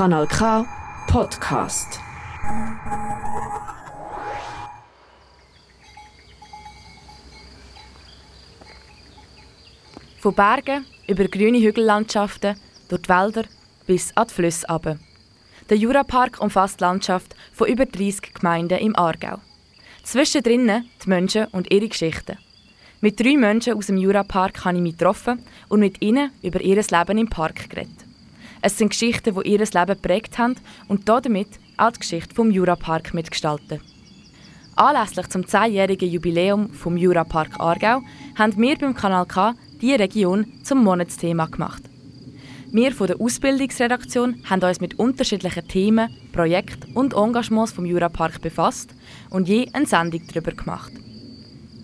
Kanal K Podcast. Von Bergen über grüne Hügellandschaften, durch die Wälder bis an die Flüsse. Der Jurapark umfasst Landschaft von über 30 Gemeinden im Aargau. Zwischendrin die Menschen und ihre Geschichten. Mit drei Menschen aus dem Jurapark habe ich mich getroffen und mit ihnen über ihr Leben im Park geredet. Es sind Geschichten, die ihr Leben geprägt haben und damit auch die Geschichte vom Jurapark mitgestalten. Anlässlich zum 10-jährigen Jubiläum vom Jurapark Aargau haben wir beim Kanal K die Region zum Monatsthema gemacht. Wir von der Ausbildungsredaktion haben uns mit unterschiedlichen Themen, Projekten und Engagements vom Jurapark befasst und je eine Sendung darüber gemacht.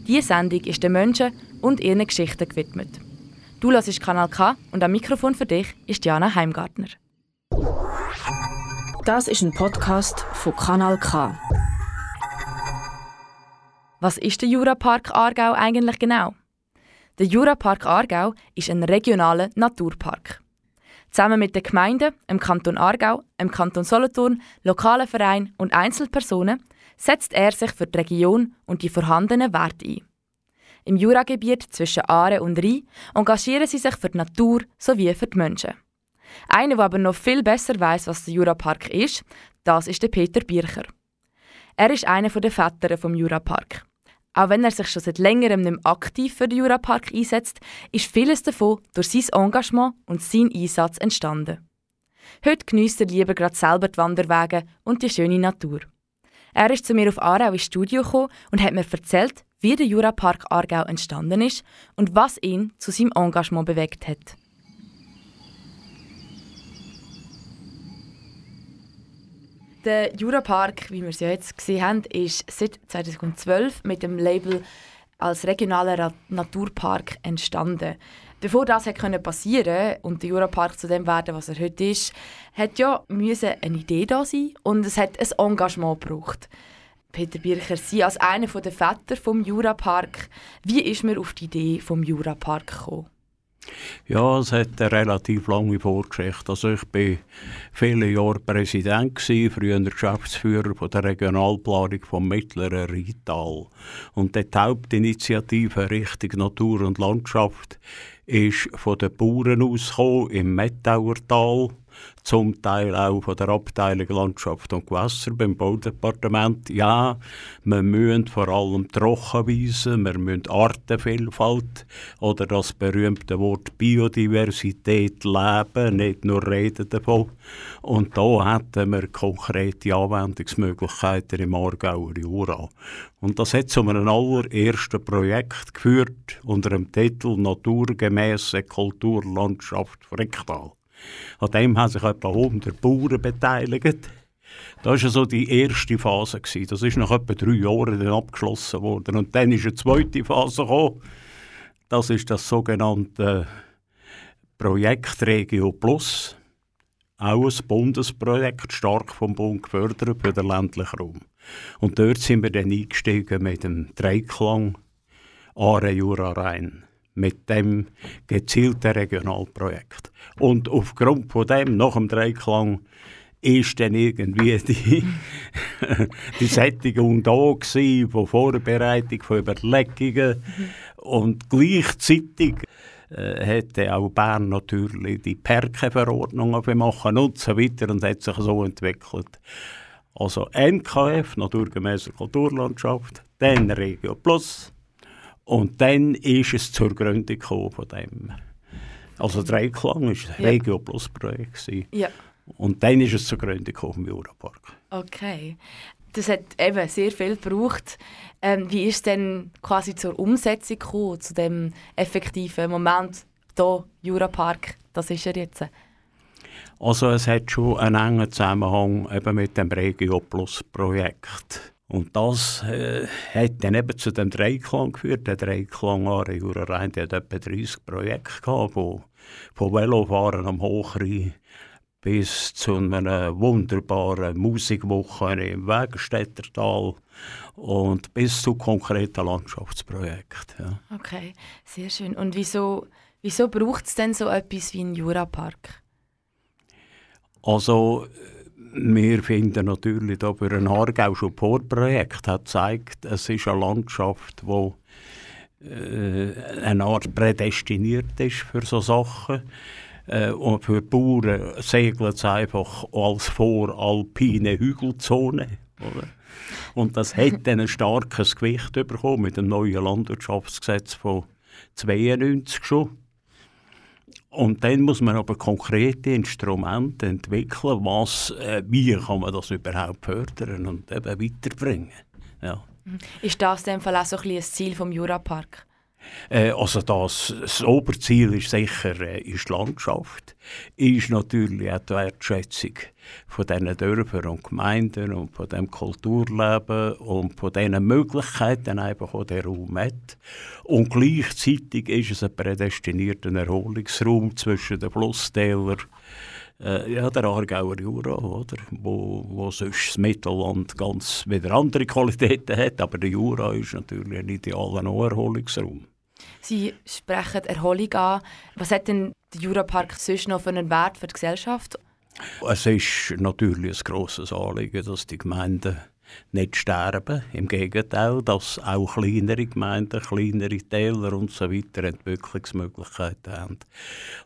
Diese Sendung ist den Menschen und ihren Geschichten gewidmet. Du hörst Kanal K und am Mikrofon für dich ist Jana Heimgartner. Das ist ein Podcast von Kanal K. Was ist der Jurapark Aargau eigentlich genau? Der Jurapark Aargau ist ein regionaler Naturpark. Zusammen mit den Gemeinden, im Kanton Aargau, im Kanton Solothurn, lokalen Vereinen und Einzelpersonen setzt er sich für die Region und die vorhandenen Werte ein. Im Juragebiet zwischen Aare und Rhein engagieren sie sich für die Natur sowie für die Menschen. Einer, der aber noch viel besser weiß, was der Jurapark ist, das ist der Peter Bircher. Er ist einer der Väter vom Jurapark. Auch wenn er sich schon seit längerem nicht mehr aktiv für den Jurapark einsetzt, ist vieles davon durch sein Engagement und seinen Einsatz entstanden. Heute genießt er lieber gerade selber die Wanderwege und die schöne Natur. Er ist zu mir auf Aarau ins Studio gekommen und hat mir erzählt, wie der Jurapark Aargau entstanden ist und was ihn zu seinem Engagement bewegt hat. Der Jurapark, wie wir es ja jetzt gesehen haben, ist seit 2012 mit dem Label als regionaler Naturpark entstanden. Bevor das hätte passieren und der Jurapark zu dem werden, was er heute ist, hat ja eine Idee da sein und es hat ein Engagement gebraucht. Peter Bircher, Sie als einer der Väter vom Jurapark, wie ist man auf die Idee vom Jurapark gekommen? Ja, es hat eine relativ lange Vorgeschichte. Also ich war viele Jahre Präsident, früher Geschäftsführer von der Regionalplanung vom Mittleren Rheintal. Und die Hauptinitiative Richtung Natur und Landschaft ist von den Bauern ausgekommen im Mettauertal zum Teil auch von der Abteilung Landschaft und Gewässer beim Baudepartement. Ja, wir müssen vor allem Trockenweisen, wir müssen Artenvielfalt oder das berühmte Wort Biodiversität leben, nicht nur reden davon. Und da hätten wir konkrete Anwendungsmöglichkeiten im Aargauer Jura. Und das hat zu einem allerersten Projekt geführt unter dem Titel Naturgemäße Kulturlandschaft Fricktal. An dem haben sich etwa 100 Bauern beteiligt. Das war so die erste Phase. Das ist nach etwa drei Jahren dann abgeschlossen worden. Und dann ist eine zweite Phase gekommen. Das ist das sogenannte Projekt Regio Plus. Auch ein Bundesprojekt, stark vom Bund gefördert für den ländlichen Raum. Und dort sind wir dann eingestiegen mit dem Dreiklang Aare Jura Rhein mit dem gezielten Regionalprojekt. Und aufgrund von dem, nach dem Dreiklang, ist dann irgendwie die, die Sättigung da gewesen, von Vorbereitung, von Überlegungen. Und gleichzeitig äh, hätte auch Bern natürlich die Perke-Verordnung machen und so weiter und hat sich so entwickelt. Also NKF, naturgemäße Kulturlandschaft, dann Regio Plus, und dann ist es zur Gründung von dem. Also Dreiklang war ein ja. Regio Plus Projekt. Ja. Und dann ist es zur Gründung vom Jurapark. Okay. Das hat eben sehr viel gebraucht. Ähm, wie ist es denn quasi zur Umsetzung gekommen, zu dem effektiven Moment, hier Jurapark, das ist er jetzt? Also es hat schon einen engen Zusammenhang eben mit dem Regio Plus Projekt. Und das äh, hat dann eben zu dem Dreiklang geführt. Der Dreiklang Aare Jura Rhein, der hat etwa 30 Projekte gehabt, wo, von Velofahren am Hochrhein bis zu einer wunderbaren Musikwoche im Wegstädtertal und bis zu konkreten Landschaftsprojekten. Ja. Okay, sehr schön. Und wieso, wieso braucht es denn so etwas wie einen Jurapark? Also wir finden natürlich da für ein Aargau schon Projekt hat gezeigt, es ist eine Landschaft, die äh, eine Art prädestiniert ist für so Sachen. Äh, und für die Bauern segelt es einfach als voralpine Hügelzone. Oder? Und das hat dann ein starkes Gewicht bekommen mit dem neuen Landwirtschaftsgesetz von 92 schon. Und dann muss man aber konkrete Instrumente entwickeln, was, äh, wie kann man das überhaupt fördern und eben weiterbringen. Ja. Ist das in dem Fall auch so ein, ein Ziel vom Jurapark? Äh, also das, das Oberziel ist sicher äh, ist die Landschaft, ist natürlich auch die Wertschätzung von diesen Dörfern und Gemeinden und von dem Kulturleben und von diesen Möglichkeiten einfach, die der Raum hat. Und gleichzeitig ist es ein prädestinierter Erholungsraum zwischen den Flusstälern äh, ja, der Aargauer Jura, oder? Wo, wo sonst das Mittelland ganz wieder andere Qualitäten hat, aber der Jura ist natürlich ein idealer Erholungsraum. Sie sprechen Erholung an. Was hat denn der Jurapark sonst noch für einen Wert für die Gesellschaft? Es ist natürlich ein grosses Anliegen, dass die Gemeinden nicht sterben. Im Gegenteil, dass auch kleinere Gemeinden, kleinere Täler und so weiter Entwicklungsmöglichkeiten haben.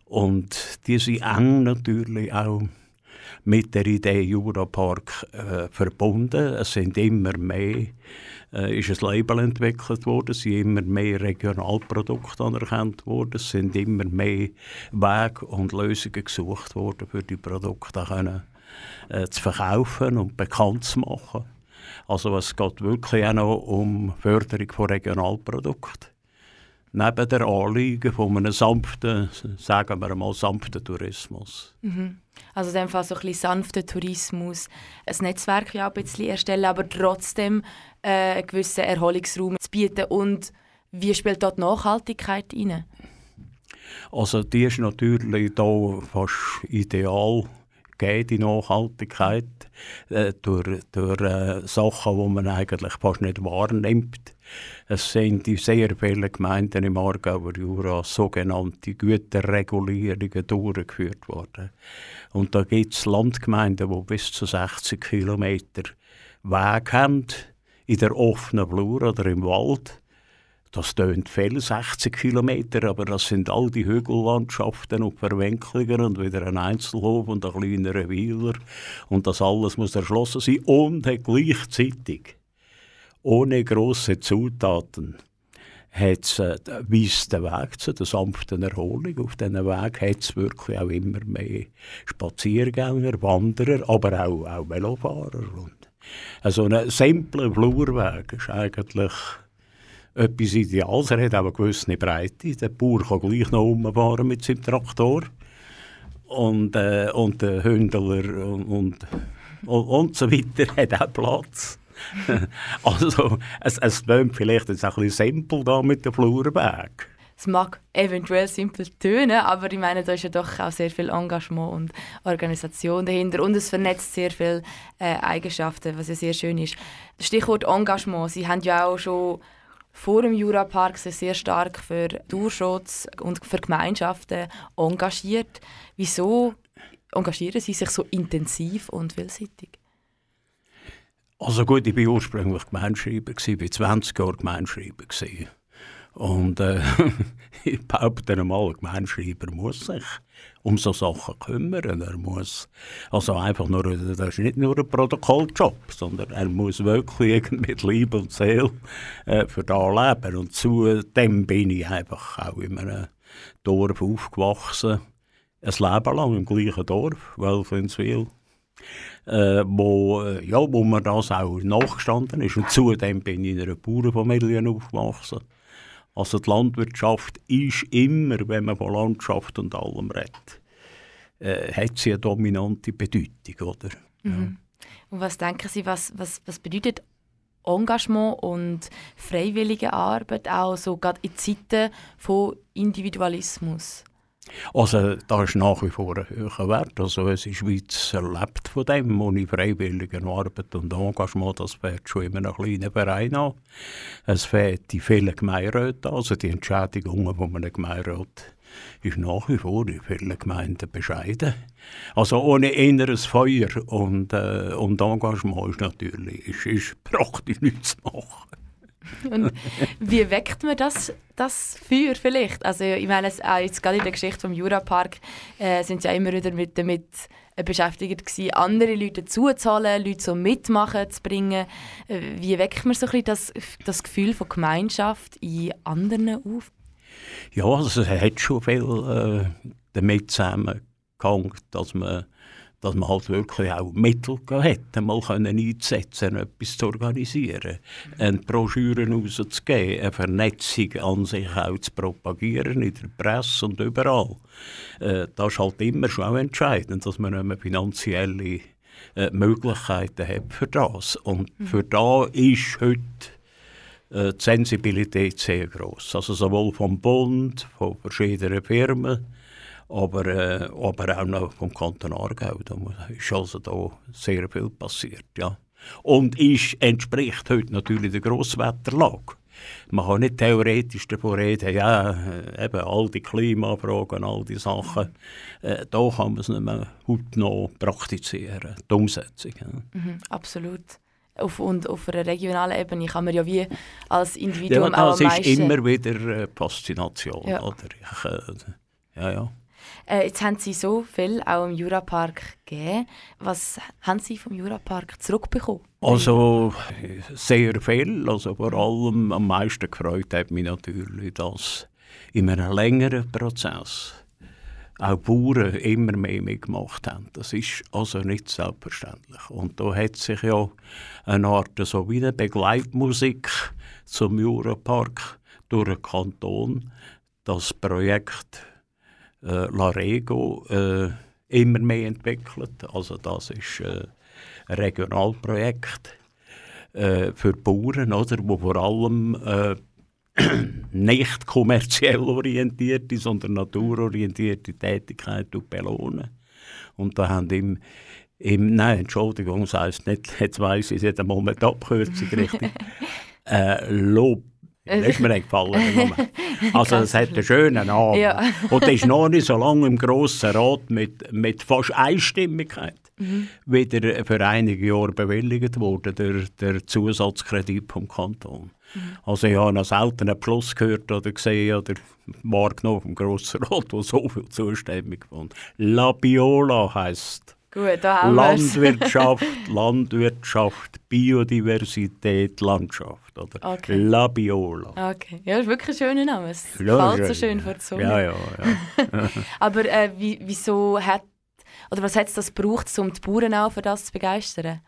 Und die sind eng natürlich auch mit der Idee Jurapark äh, verbunden. Es sind immer mehr äh, ist ein Label entwickelt worden, es sind immer mehr Regionalprodukte anerkannt worden, es sind immer mehr Wege und Lösungen gesucht worden, für die Produkte können, äh, zu verkaufen und bekannt zu machen. Also es geht wirklich auch noch um Förderung von Regionalprodukten. Neben der Anliegen von einem sanften, sagen wir mal, sanften Tourismus. Mhm. Also in dem Fall so ein bisschen sanfter Tourismus, ein Netzwerk ja ein bisschen erstellen, aber trotzdem äh, einen gewissen Erholungsraum zu bieten. Und wie spielt dort Nachhaltigkeit rein? Also die ist natürlich da fast ideal gegeben, die Nachhaltigkeit, äh, durch, durch äh, Sachen, die man eigentlich fast nicht wahrnimmt. Es sind in sehr viele Gemeinden im Aargauer Jura sogenannte Güterregulierungen durchgeführt worden. Und da gibt es Landgemeinden, die bis zu 60 Kilometer Weg haben, in der offenen Flur oder im Wald. Das tönt viel, 60 Kilometer, aber das sind all die Hügellandschaften und Verwinklungen und wieder ein Einzelhof und ein kleinerer Weiler. Und das alles muss erschlossen sein und gleichzeitig, ohne grosse Zutaten, hat's, äh, weist den Weg zu der sanften Erholung. Auf diesen Weg hat es wirklich auch immer mehr Spaziergänger, Wanderer, aber auch, auch Velofahrer. Und also ein simpler Flurweg ist eigentlich etwas Ideales. Er hat auch eine gewisse Breite. Der Bauer kann gleich noch umfahren mit seinem Traktor. Und, äh, und der Hündler und, und, und, und so weiter hat auch Platz. also, es, es klingt vielleicht jetzt ein bisschen simpel da mit dem Flurweg. Es mag eventuell simpel tönen, aber ich meine, da ist ja doch auch sehr viel Engagement und Organisation dahinter und es vernetzt sehr viele äh, Eigenschaften, was ja sehr schön ist. Stichwort Engagement. Sie haben ja auch schon vor dem Jurapark sich sehr stark für Durchschutz und für Gemeinschaften engagiert. Wieso engagieren Sie sich so intensiv und vielseitig? Also gut, ich war ursprünglich Gemeinschreiber, ich war 20 Jahre Gemeinschreiber. Und äh, ich behaupte einmal, ein Gemeinschreiber muss sich um so Sachen kümmern. Er muss also einfach nur, das ist nicht nur ein Protokolljob, sondern er muss wirklich mit Liebe und Seele äh, für da leben. Und zudem bin ich einfach auch in einem Dorf aufgewachsen, ein Leben lang im gleichen Dorf, Welfinswil. Äh, wo, äh, ja, wo mir das auch nachgestanden ist. Und zudem bin ich in einer Bauernfamilie aufgewachsen. Also die Landwirtschaft ist immer, wenn man von Landschaft und allem redet, äh, hat sie eine dominante Bedeutung, oder? Mhm. Und was denken Sie, was, was, was bedeutet Engagement und freiwillige Arbeit auch so gerade in Zeiten von Individualismus? Also da ist nach wie vor ein hoher Wert. Also ist Schweiz erlebt von dem, ohne freiwillige Arbeit und Engagement, das fährt schon in einem kleinen Verein an. Es fährt die vielen Gemeinderäte also die Entschädigungen, man einem Gemeinderat ist nach wie vor in vielen Gemeinden bescheiden. Also ohne inneres Feuer und, äh, und Engagement ist natürlich ist, ist praktisch nichts zu machen. Und wie weckt man das, das Feuer vielleicht? Also ich meine, jetzt gerade in der Geschichte vom Jurapark äh, sind sie ja immer wieder mit, damit beschäftigt gewesen, andere Leute zuzahlen, Leute so mitmachen zu bringen. Äh, wie weckt man so ein bisschen das, das Gefühl von Gemeinschaft in anderen auf? Ja, also es hat schon viel äh, damit zusammengehangen, dass man dass man halt wirklich auch Mittel hätte, mal können einzusetzen, etwas zu organisieren, eine Broschüre rauszugeben, eine Vernetzung an sich auch zu propagieren in der Presse und überall. Äh, das ist halt immer schon auch entscheidend, dass man nicht finanzielle äh, Möglichkeiten hat für das. Und mhm. für da ist heute äh, die Sensibilität sehr groß. Also sowohl vom Bund, von verschiedenen Firmen, aber, äh, aber auch noch vom Kanton Aargau. Da ist also da sehr viel passiert. Ja. Und ist, entspricht heute natürlich der Grosswetterlage. Man kann nicht theoretisch davon reden, ja, äh, eben all die Klimafragen, all die Sachen, äh, da kann man es nicht mehr heute noch praktizieren, die Umsetzung. Ja. Mhm, absolut. Auf, und auf einer regionalen Ebene kann man ja wie als Individuum ja, das auch. Das ist immer wieder äh, Faszination. Ja. Oder? Ich, äh, ja, ja. Äh, jetzt haben Sie so viel auch im Jurapark gegeben. Was haben Sie vom Jurapark zurückbekommen? Also sehr viel. Also vor allem am meisten gefreut hat mich natürlich, dass in einem längeren Prozess auch Bauern immer mehr mitgemacht haben. Das ist also nicht selbstverständlich. Und da hat sich ja eine Art so wie eine Begleitmusik zum Jurapark durch den Kanton das Projekt äh, Larego äh, immer mehr entwickelt. Also das ist äh, ein Regionalprojekt äh, für Bauern, oder, wo vor allem äh, nicht kommerziell orientierte, sondern naturorientierte Tätigkeit belohnen. Und da haben im, im nein, Entschuldigung, das heisst nicht, jetzt weiss ich es jetzt einmal mit Abkürzung richtig, äh, Lob das ist mir gefallen. Also es hat einen schönen Namen. Ja. Und das ist noch nicht so lange im Grossen Rat mit, mit fast Einstimmigkeit mhm. wieder für einige Jahre bewilligt worden, der, der Zusatzkredit vom Kanton. Mhm. Also ich habe noch selten einen Beschluss gehört oder gesehen oder wahrgenommen vom Grossen Rat, wo so viel Zustimmung fand. La Biola heisst Gut, da haben Landwirtschaft, Landwirtschaft, Biodiversität, Landschaft. Oder? Okay. La Biola. Okay, ja, das ist wirklich ein schöner Name. Es ja, fällt so schön vor die Sonne. Ja, ja, ja. Aber äh, wie, wieso hat, oder was hat es das gebraucht, um die Bauern auch für das zu begeistern?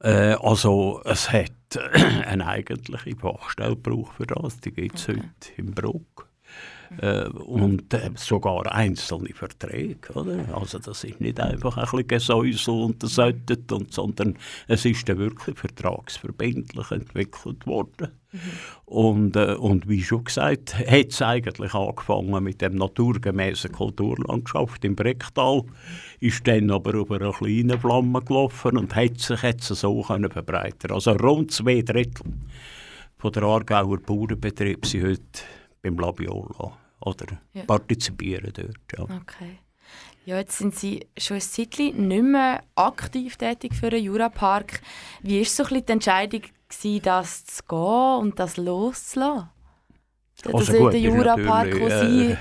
Äh, also, es hat eine eigentliche Fachstelle gebraucht für das. Die gibt es okay. heute im Bruck. Äh, und äh, sogar einzelne Verträge. Oder? Also das ist nicht einfach ein bisschen Gesäusel und Sättet, und, sondern es ist dann wirklich vertragsverbindlich entwickelt worden. Mhm. Und, äh, und wie schon gesagt, hat es eigentlich angefangen mit dem naturgemäßen Kulturlandschaft im Brecktal, ist dann aber über eine kleine Flamme gelaufen und hat sich jetzt so können verbreitern Also rund zwei Drittel von der Aargauer Bauernbetriebe sind heute beim Labiola oder ja. partizipieren dort. Ja. Okay. Ja, jetzt sind Sie schon ein Zeitchen nicht mehr aktiv tätig für den Jurapark. Wie war so ein die Entscheidung, gewesen, das zu gehen und das loszulassen? Also gut, der Jurapark, wo Sie... Äh,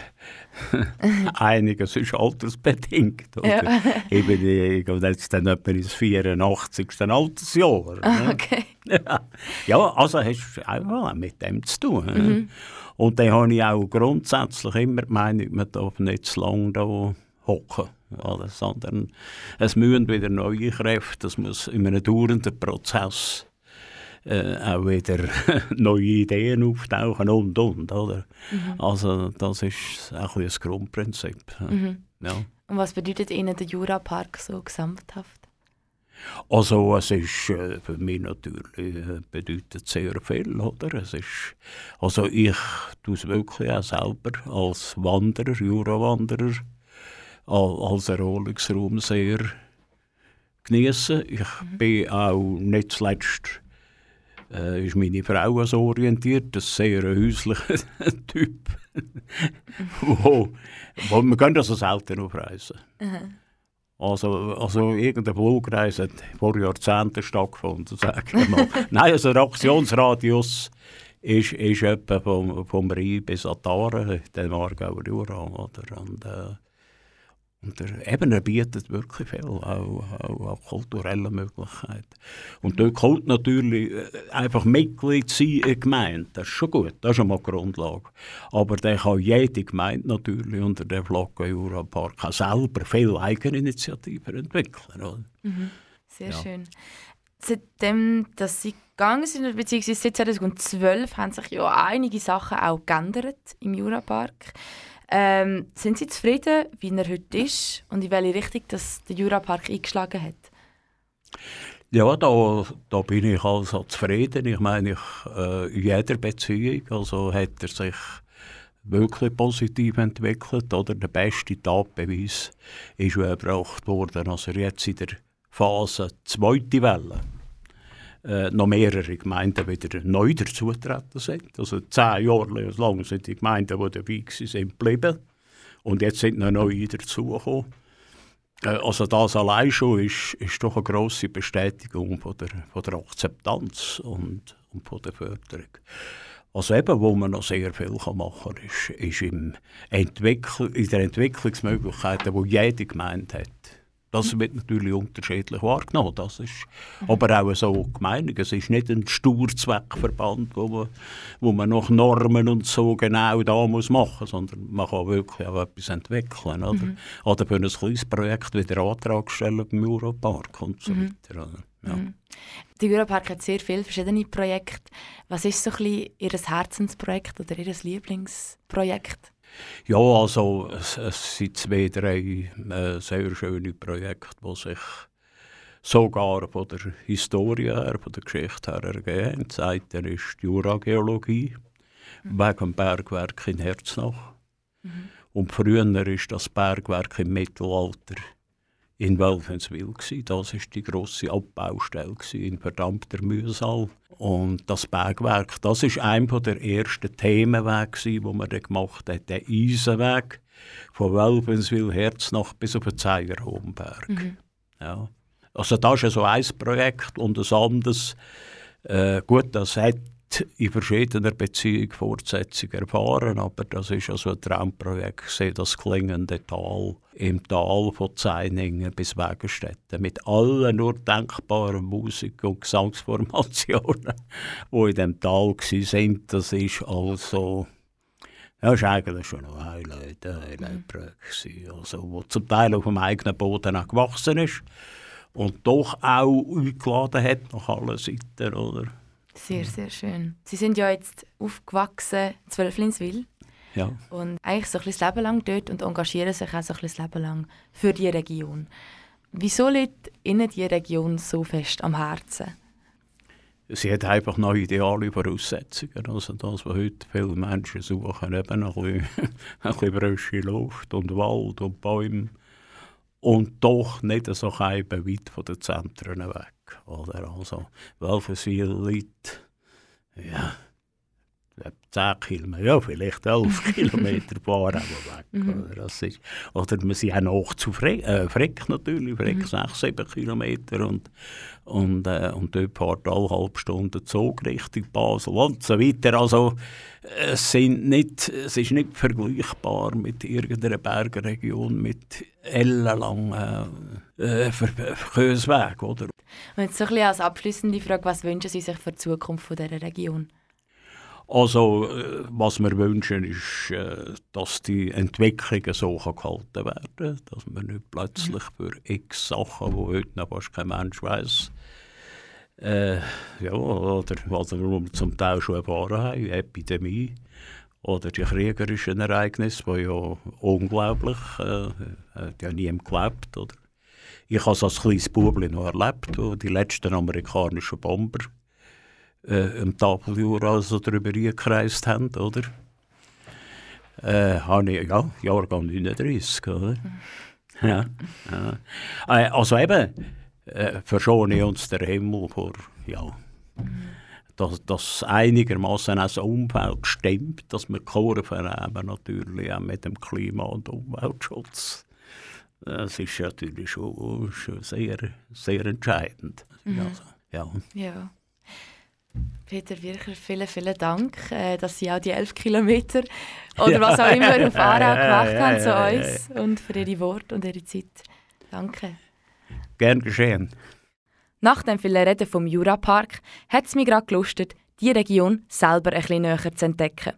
einiges ist altersbedingt. Oder? Ja. ich bin jetzt dann etwa ins 84. Altersjahr. Ah, okay. Ja, also hast du auch mit dem zu tun. Mhm. Und dann habe ich auch grundsätzlich immer die Meinung, man darf nicht zu lange da hocken. sondern es müssen wieder neue Kräfte, es muss in einem dauernden Prozess äh, auch wieder neue Ideen auftauchen und und. Oder? Mhm. Also das ist auch ein Grundprinzip. Mhm. Ja. Und was bedeutet Ihnen der Jurapark so gesamthaft? Also es ist äh, für mich natürlich äh, bedeutet sehr viel, oder? Es ist, also ich tue es wirklich auch selber als Wanderer, Jurawanderer, als Erholungsraum sehr genießen. Ich mhm. bin auch nicht zuletzt äh, ist meine Frau so orientiert, ein sehr häuslicher Typ. wo, wo, wir gehen also selten auf Reisen. Mhm. Also, also irgendein Flugreis hat vor Jahrzehnten stattgefunden, sage ich mal. Nein, also der Aktionsradius ist, ist etwa vom, vom Rhein bis Aare, den Aargauer Jura. Oder? Und, äh, und er, eben, er bietet wirklich viel, auch, auch, auch kulturelle Möglichkeiten. Und dort kommt natürlich äh, einfach Mitglied sein in der Gemeinde. Das ist schon gut, das ist schon mal die Grundlage. Aber dann kann jede Gemeinde natürlich unter dem Flagge Jurapark auch selber viel Eigeninitiativen entwickeln. Oder? Mhm. Sehr ja. schön. Seitdem, dass Sie gegangen sind, beziehungsweise seit 2012, haben sich ja einige Sachen auch geändert im Jurapark. Ähm, sind Sie zufrieden, wie er heute ist und in welche Richtung das der Jurapark eingeschlagen hat? Ja, da, da bin ich also zufrieden. Ich meine, ich, äh, in jeder Beziehung also hat er sich wirklich positiv entwickelt. Oder der beste Tatbeweis ist erbracht worden, als er jetzt in der Phase zweite Welle äh, noch mehrere Gemeinden wieder neu dazugetreten sind. Also zehn Jahre lang sind die Gemeinden, die dabei waren, geblieben. Und jetzt sind noch neue dazugekommen. Äh, also das allein schon ist, ist doch eine grosse Bestätigung von der, von der Akzeptanz und, und von der Förderung. Also eben, wo man noch sehr viel machen kann, ist, ist im Entwickl in den Entwicklungsmöglichkeiten, die jede Gemeinde hat. Das wird natürlich unterschiedlich wahrgenommen. Das ist aber auch so gemeint. Es ist nicht ein Sturzweckverband, wo man, wo man nach Normen und so genau da muss machen sondern man kann wirklich auch etwas entwickeln. Oder, mhm. oder für ein kleines Projekt wieder Antrag stellen beim Europark und so mhm. weiter. Ja. Mhm. Der Europark hat sehr viele verschiedene Projekte. Was ist so ein bisschen Ihr Herzensprojekt oder Ihr Lieblingsprojekt? Ja, also es, es sind zwei, drei äh, sehr schöne Projekte, die sich sogar von der Historie her, von der Geschichte her ergeben. Das eine ist die Jurageologie, mhm. wegen dem Bergwerk in Herznach. Mhm. Und früher war das Bergwerk im Mittelalter in Welfenswil. Das war die grosse Abbaustelle in verdammter Mühsal. Und das Bergwerk, das ist einer der ersten Themenwege, die man dann gemacht hat, der Eisenweg von Welfenswil Herznach bis auf den Zeigerhomberg. Mhm. Ja. Also das ist so ein Projekt und ein anderes, äh, gut, das hat in verschiedener Beziehung Fortsetzung erfahren, aber das ist also ein Traumprojekt gesehen, das klingende Tal im Tal von Zeiningen bis Wegenstetten mit allen nur denkbaren Musik- und Gesangsformationen, die in dem Tal sind. Das ist also das war eigentlich schon ein Highlight, ein Highlight-Projekt, also, wo zum Teil auf dem eigenen Boden auch gewachsen ist und doch auch eingeladen hat nach allen Seiten, oder? Sehr, sehr schön. Sie sind ja jetzt aufgewachsen in Zwölflinswil. Ja. Und eigentlich so ein das Leben lang dort und engagieren sich auch so ein das Leben lang für die Region. Wieso liegt Ihnen die Region so fest am Herzen? Sie hat einfach noch ideale Voraussetzungen. Also das, was heute viele Menschen suchen, eben ein bisschen, ein bisschen frische Luft und Wald und Bäume. Und doch nicht so weit von den Zentren weg. Oder? Also Welfenswil liegt ja, 10 Kilometer, ja, vielleicht 11 Kilometer fahren wir weg. Mhm. Oder? Das ist, oder wir sind auch noch zu Frick, äh, Frick natürlich, Frick mhm. 6, 7 Kilometer und, und, äh, und dort fährt alle halbe Stunde Zug Richtung Basel und so weiter. Also es, sind nicht, es ist nicht vergleichbar mit irgendeiner Bergregion mit ellenlangen äh, Verkehrswegen. Oder? Und jetzt so ein bisschen als abschließende Frage, was wünschen Sie sich für die Zukunft von dieser Region? Also, äh, was wir wünschen, ist, äh, dass die Entwicklungen so gehalten werden dass man nicht plötzlich mhm. für x Sachen, die heute noch fast kein Mensch weiß, äh, ja, oder was wir zum Teil schon erfahren haben, Epidemie oder die kriegerischen Ereignisse, die ja unglaublich, äh, die ja nie geglaubt, oder? Ich habe es als kleines Bubli noch erlebt, wo die letzten amerikanischen Bomber äh, im Tafeljura also darüber gekreist haben, oder? Äh, habe ich, ja, Jahrgang 39, oder? Ja, ja. Äh, also eben, äh, verschone uns der Himmel vor, ja, dass das einigermaßen das Umfeld stimmt, dass wir Kurven haben, natürlich auch mit dem Klima- und Umweltschutz. Das ist natürlich schon, schon sehr, sehr entscheidend. Mhm. Also, ja. ja. Peter Wircher, vielen, vielen Dank, äh, dass Sie auch die elf Kilometer oder ja. was auch immer auf Aarau gemacht haben zu uns und für Ihre Worte und Ihre Zeit. Danke. Gern geschehen. Nach dem vielen Reden vom Jurapark hat es mich gerade gelustet, die Region selber ein bisschen näher zu entdecken.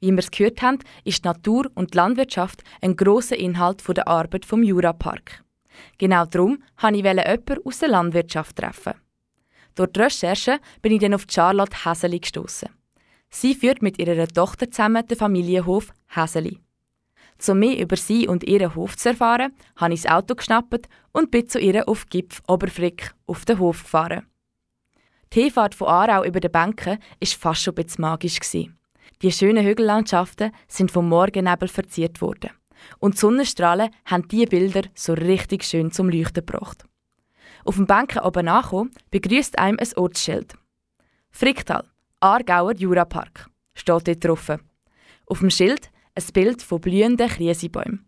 Wie wir es gehört haben, ist die Natur und die Landwirtschaft ein grosser Inhalt der Arbeit vom Jurapark. Genau darum wollte ich jemanden aus der Landwirtschaft treffen. Durch die Recherche bin ich dann auf Charlotte Häseli gestoßen. Sie führt mit ihrer Tochter zusammen den Familienhof Häseli. Um mehr über sie und ihren Hof zu erfahren, habe ich das Auto geschnappt und bin zu ihr auf Gipf Oberfrick auf den Hof gefahren. Die Hinfahrt von Aarau über den Bänken war fast schon ein bisschen magisch. Die schönen Hügellandschaften sind vom Morgennebel verziert worden. Und die Sonnenstrahlen haben diese Bilder so richtig schön zum Leuchten gebracht. Auf dem Bänken oben ankommen, begrüßt einem ein Ortsschild. Fricktal, Aargauer Jurapark, steht dort drauf. Auf dem Schild ein Bild von blühenden Krisebäumen.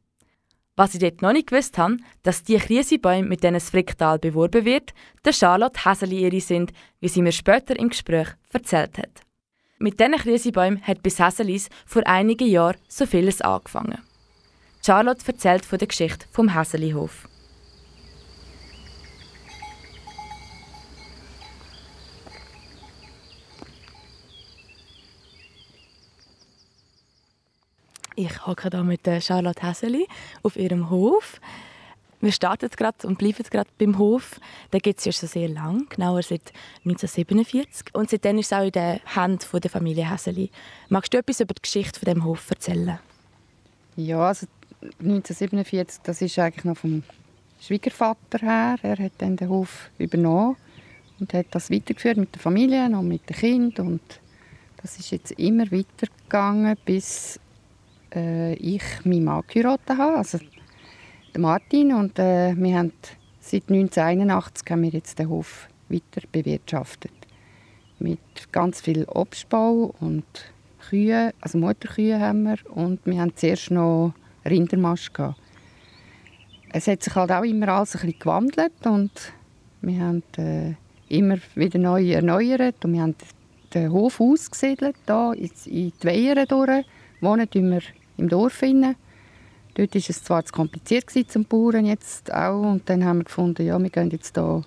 Was ich dort noch nicht gewusst habe, dass die Krisebäume, mit denen das Fricktal beworben wird, der Charlotte Häseli sind, wie sie mir später im Gespräch erzählt hat. Mit diesen Krisebäumen hat bis Häselis vor einigen Jahren so vieles angefangen. Charlotte erzählt von der Geschichte vom Häselihof. Ich hocke hier mit Charlotte Häseli auf ihrem Hof. Wir starten gerade und bleiben gerade beim Hof. Den gibt es ja schon sehr lang, genauer seit 1947. Und seitdem ist es auch in den Händen der Familie Häseli. Magst du etwas über die Geschichte von dem Hof erzählen? Ja, also 1947, das ist eigentlich noch vom Schwiegervater her. Er hat dann den Hof übernommen und hat das weitergeführt mit der Familie und mit den Kindern. Und das ist jetzt immer weitergegangen, bis äh, ich meinen Mann geheiratet habe, also Martin. Und äh, wir haben seit 1981 haben wir jetzt den Hof weiter bewirtschaftet. Mit ganz viel Obstbau und Kühe, also Mutterkühe haben wir. Und wir haben zuerst noch Rindermast gehabt. Es hat sich halt auch immer alles ein bisschen gewandelt und wir haben äh, immer wieder neu erneuert und wir haben den Hof ausgesiedelt, hier in die Weihern durch. Wohnen wir im Dorf. Rein. Dort war es zwar zu kompliziert zum Bauern jetzt auch und dann haben wir gefunden, ja, wir gehen jetzt hier,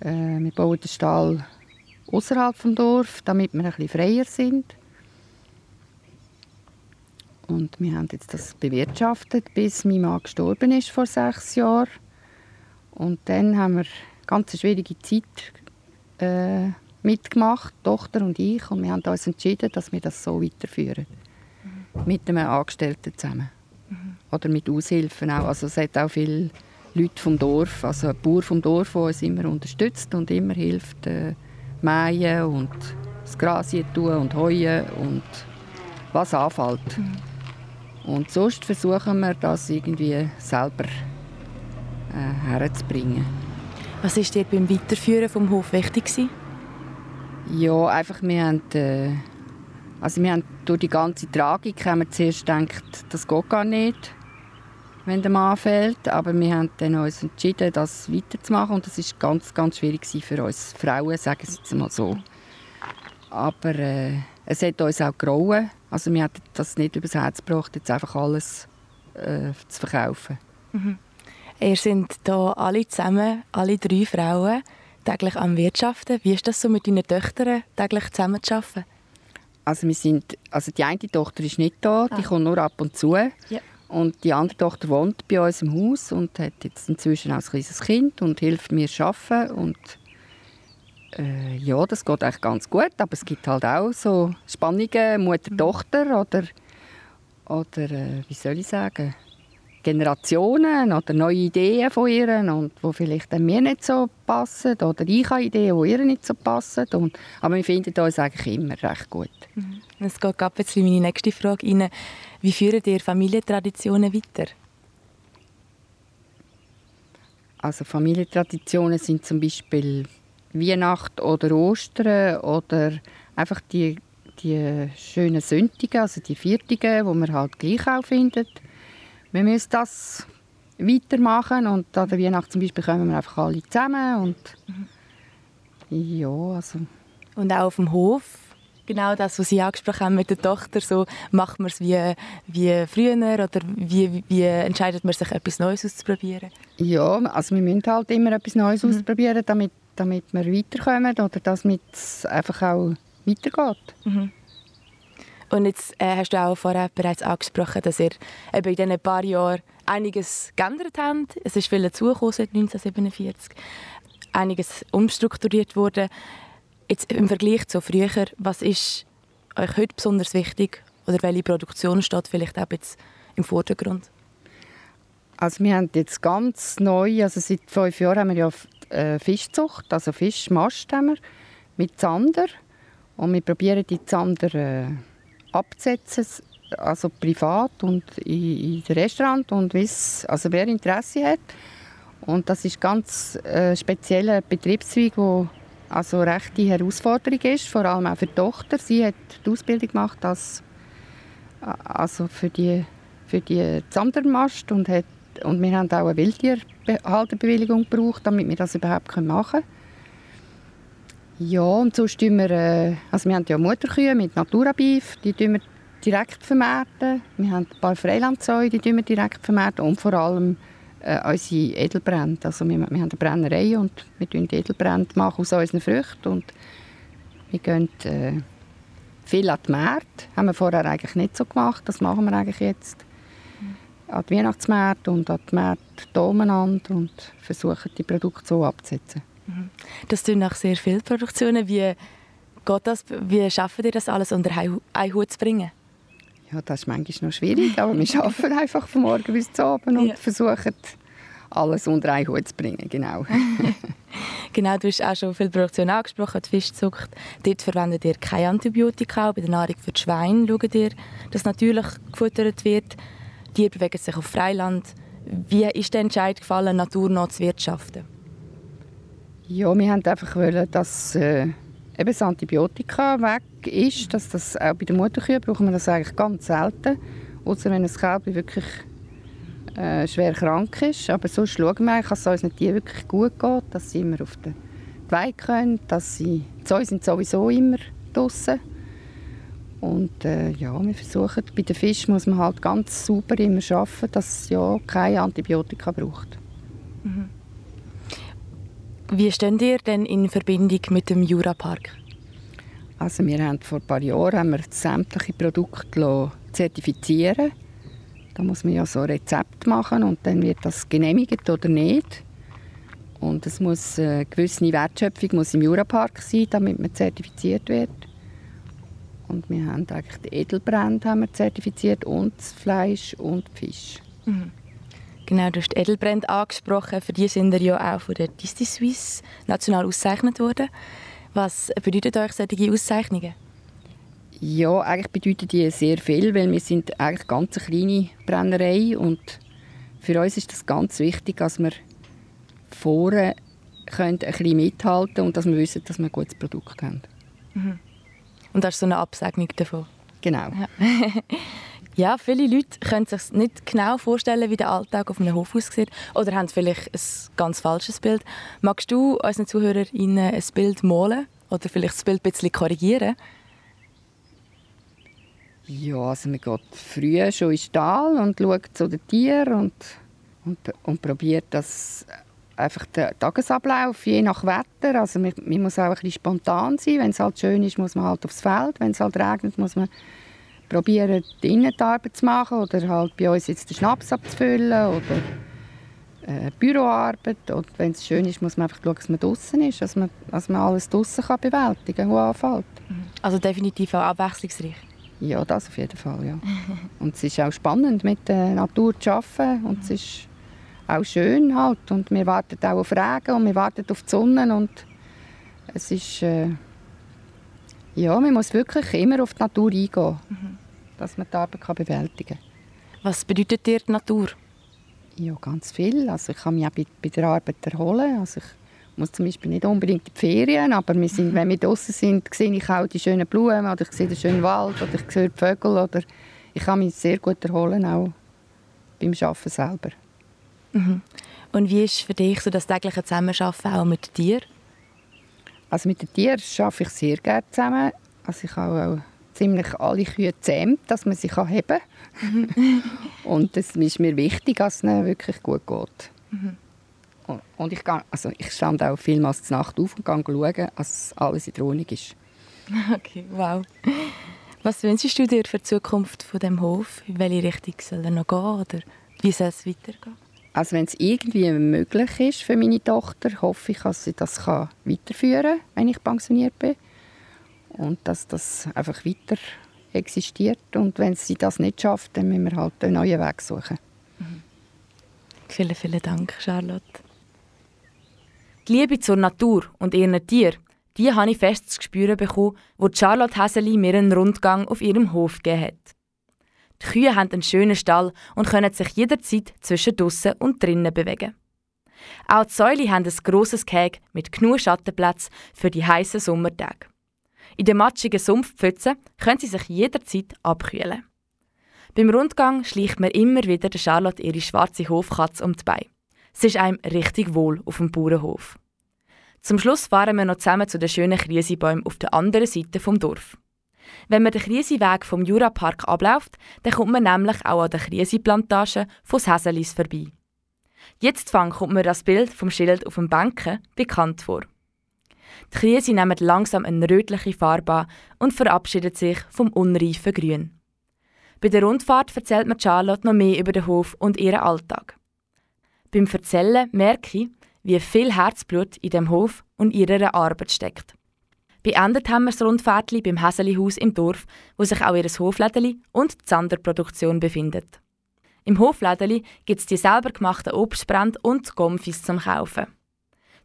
äh, wir bauen den Stall außerhalb vom Dorf, damit wir ein bisschen freier sind. Und wir haben jetzt das bewirtschaftet, bis mein Mann gestorben ist vor sechs Jahren. Und dann haben wir eine ganz schwierige Zeit äh, mitgemacht, Tochter und ich, und wir haben uns entschieden, dass wir das so weiterführen mit einem Angestellten zusammen. Mhm. Oder mit Aushilfen auch. Also es hat auch viele Leute vom Dorf, also ein Bauer vom Dorf, der uns immer unterstützt und immer hilft, äh, mähen und das Gras tun und heuen und was anfällt. Mhm. Und sonst versuchen wir, das irgendwie selber äh, herzubringen. Was war dir beim Weiterführen vom Hof wichtig? Ja, einfach, wir haben äh, also wir haben durch die ganze Tragik haben wir zuerst gedacht, das geht gar nicht, wenn der Mann fehlt. Aber wir haben dann uns entschieden, das weiterzumachen. Und das war ganz, ganz schwierig für uns Frauen, sagen wir jetzt mal so. Aber äh, es hat uns auch gerochen. Also wir hatten das nicht übers Herz gebracht, jetzt einfach alles äh, zu verkaufen. Mhm. Ihr sind hier alle zusammen, alle drei Frauen, täglich am Wirtschaften. Wie ist das so mit deinen Töchtern, täglich zusammen zu arbeiten? Also, wir sind, also die eine Tochter ist nicht da, ah. die kommt nur ab und zu. Ja. Und die andere Tochter wohnt bei uns im Haus und hat jetzt inzwischen auch ein kleines Kind und hilft mir arbeiten. Und äh, ja, das geht eigentlich ganz gut, aber es gibt halt auch so Spannungen Mutter-Tochter oder, oder äh, wie soll ich sagen, Generationen oder neue Ideen von ihr und wo vielleicht mir nicht so passen oder ich habe Ideen, die ihr nicht so passen. Und, aber wir finden uns eigentlich immer recht gut. Mhm. Es geht gerade jetzt in meine nächste Frage rein. Wie führen ihr Familientraditionen weiter? Also Familientraditionen sind zum Beispiel Weihnacht oder Ostern oder einfach die, die schönen Sündigen, also die Viertigen, die man halt gleich auch findet. Wir müssen das weitermachen und an der Weihnacht zum Beispiel kommen wir einfach alle zusammen und ja, also Und auch auf dem Hof, genau das, was Sie angesprochen haben mit der Tochter, so macht man es wie, wie früher oder wie, wie entscheidet man sich, etwas Neues auszuprobieren? Ja, also wir müssen halt immer etwas Neues Mhm. ausprobieren, damit, damit wir weiterkommen oder damit es einfach auch weitergeht. Und jetzt äh, hast du auch vorher bereits angesprochen, dass ihr eben in diesen paar Jahren einiges geändert habt. Es ist viel dazugekommen seit 1947. Einiges umstrukturiert worden. Jetzt im Vergleich zu früher, was ist euch heute besonders wichtig? Oder welche Produktion steht vielleicht auch jetzt im Vordergrund? Also wir haben jetzt ganz neu, also seit fünf Jahren haben wir ja äh, Fischzucht, also Fischmast haben wir mit Zander und wir probieren die Zander äh, abzusetzen, also privat und in, in Restaurant und wie's, also wer Interesse hat. Und das ist ganz äh, spezieller Betriebszweig, wo also rechte Herausforderung ist, vor allem auch für die Tochter. Sie hat die Ausbildung gemacht als also für die für die Zandermast und hat und wir haben auch eine Wildtierhalterbewilligung gebraucht, damit wir das überhaupt machen können. Ja, und sonst tun wir, äh, also wir haben ja Mutterkühe mit Natura-Beef, die tun wir direkt vermarkten. Wir haben ein paar Freilandsäue, die tun wir direkt vermarkten und vor allem äh, unsere Edelbrände. Also wir, wir haben eine Brennerei und wir die Edelbrände machen aus unseren Früchten und wir gehen äh, viel an die Märkte. Haben wir vorher eigentlich nicht so gemacht, das machen wir eigentlich jetzt. An die Weihnachtsmärkte und an die Märkte hier und versuchen die Produkte so abzusetzen. Das sind nach sehr vielen Produktionen. Wie geht das? Wie schaffen ihr das alles unter einen Hut zu bringen? Ja, das ist manchmal noch schwierig, aber wir arbeiten einfach von morgen bis zu Abend und Ja. versuchen alles unter einen Hut zu bringen, genau. Genau, du hast auch schon viele Produktionen angesprochen, die Fischzucht. Dort verwendet ihr keine Antibiotika. Bei der Nahrung für die Schweine schaut ihr, dass natürlich gefuttert wird. Die bewegen sich auf Freiland. Wie ist der Entscheid gefallen, naturnah zu wirtschaften? Ja, wir haben einfach wollen, dass äh, eben das Antibiotika weg ist, dass das auch bei den Mutterkühen brauchen wir das eigentlich ganz selten, außer wenn ein Kälbchen wirklich äh, schwer krank ist. Aber sonst schauen wir dass es unseren Tieren wirklich gut geht, dass sie immer auf den Weide können, dass sie, die Zäune sind sowieso immer draußen. Und äh, ja, wir versuchen, bei den Fischen muss man halt ganz sauber immer arbeiten, dass es ja keine Antibiotika braucht. Wie steht ihr denn in Verbindung mit dem Jurapark? Also wir haben vor ein paar Jahren haben wir sämtliche Produkte zertifizieren Da muss man ja so ein Rezept machen und dann wird das genehmigt oder nicht. Und es muss eine gewisse Wertschöpfung muss im Jurapark sein, damit man zertifiziert wird. Und wir haben eigentlich die Edelbrände haben wir zertifiziert und das Fleisch und Fisch. Genau, du hast Edelbrand angesprochen. Für die sind ihr ja auch von der Disney Suisse national ausgezeichnet worden. Was bedeutet euch solche Auszeichnungen? Ja, eigentlich bedeuten die sehr viel, weil wir sind eigentlich ganz eine kleine Brennerei und für uns ist das ganz wichtig, dass wir vorne können ein bisschen mithalten und dass wir wissen, dass wir ein gutes Produkt haben. Und das ist so eine Absegnung davon. Genau. Ja, viele Leute können sich nicht genau vorstellen, wie der Alltag auf einem Hof aussieht oder haben vielleicht ein ganz falsches Bild. Magst du unseren ZuhörerInnen ein Bild malen oder vielleicht das Bild ein bisschen korrigieren? Ja, also man geht früh schon in den Stall und schaut zu den Tieren und, und, und probiert das einfach den Tagesablauf, je nach Wetter. Also man, man muss auch ein bisschen spontan sein. Wenn es halt schön ist, muss man halt aufs Feld. Wenn es halt regnet, muss man probieren, die Innenarbeit zu machen oder halt bei uns jetzt den Schnaps abzufüllen oder äh, Büroarbeit. Und wenn es schön ist, muss man einfach schauen, dass man draußen ist, dass man, dass man alles draußen kann bewältigen kann, was anfällt. Also definitiv auch abwechslungsreich. Ja, das auf jeden Fall, ja. Und es ist auch spannend, mit der Natur zu arbeiten und es ist auch schön halt und wir warten auch auf Regen und wir warten auf die Sonne und es ist, äh, ja, man muss wirklich immer auf die Natur eingehen, dass man die Arbeit kann bewältigen kann. Was bedeutet dir die Natur? Ja, ganz viel. Also ich kann mich auch bei, bei der Arbeit erholen. Also ich muss zum Beispiel nicht unbedingt in die Ferien, aber wir sind, wenn wir draußen sind, sehe ich auch die schönen Blumen oder ich sehe den schönen Wald oder ich höre die Vögel oder ich kann mich sehr gut erholen, auch beim Arbeiten selber. Mhm. Und wie ist für dich so das tägliche Zusammenarbeiten auch mit dir? Also mit den Tieren arbeite ich sehr gerne zusammen. Also ich habe auch ziemlich alle Kühe zähmt, dass man sie heben kann. und es ist mir wichtig, dass es ihnen wirklich gut geht. Mhm. Und ich, gehe, also ich stand auch vielmals zur Nacht auf und gehe schauen, dass alles in der Ordnung ist. Okay, wow. Was wünschst du dir für die Zukunft von dem Hof? In welche Richtung soll er noch gehen oder wie soll es weitergehen? Also wenn es irgendwie möglich ist für meine Tochter, hoffe ich, dass sie das weiterführen kann, wenn ich pensioniert bin. Und dass das einfach weiter existiert. Und wenn sie das nicht schafft, dann müssen wir halt einen neuen Weg suchen. Mhm. Vielen, vielen Dank, Charlotte. Die Liebe zur Natur und ihren Tieren, die habe ich fest zu spüren bekommen, wo Charlotte Häseli mir einen Rundgang auf ihrem Hof gegeben hat. Die Kühe haben einen schönen Stall und können sich jederzeit zwischen draussen und drinnen bewegen. Auch die Säule haben ein grosses Gehege mit genug Schattenplatz für die heißen Sommertage. In den matschigen Sumpfpfützen können sie sich jederzeit abkühlen. Beim Rundgang schleicht mir immer wieder der Charlotte ihre schwarze Hofkatze um die Beine. Es ist einem richtig wohl auf dem Bauernhof. Zum Schluss fahren wir noch zusammen zu den schönen Krisibäumen auf der anderen Seite vom Dorf. Wenn man den Kriseweg vom Jurapark abläuft, dann kommt man nämlich auch an der Krisiplantage von Häselis vorbei. Jetzt kommt mir das Bild vom Schild auf dem Bänken bekannt vor. Die Krise nehmen langsam eine rötliche Farbe an und verabschiedet sich vom unreifen Grün. Bei der Rundfahrt erzählt mir Charlotte noch mehr über den Hof und ihren Alltag. Beim Erzählen merke ich, wie viel Herzblut in dem Hof und ihrer Arbeit steckt. Beendet haben wir das Rundfahrtli beim Häselihaus im Dorf, wo sich auch ihr Hoflädeli und die Zanderproduktion befindet. Im Hoflädeli gibt es die selber gemachten Obstbrände und Gomfis zum Kaufen.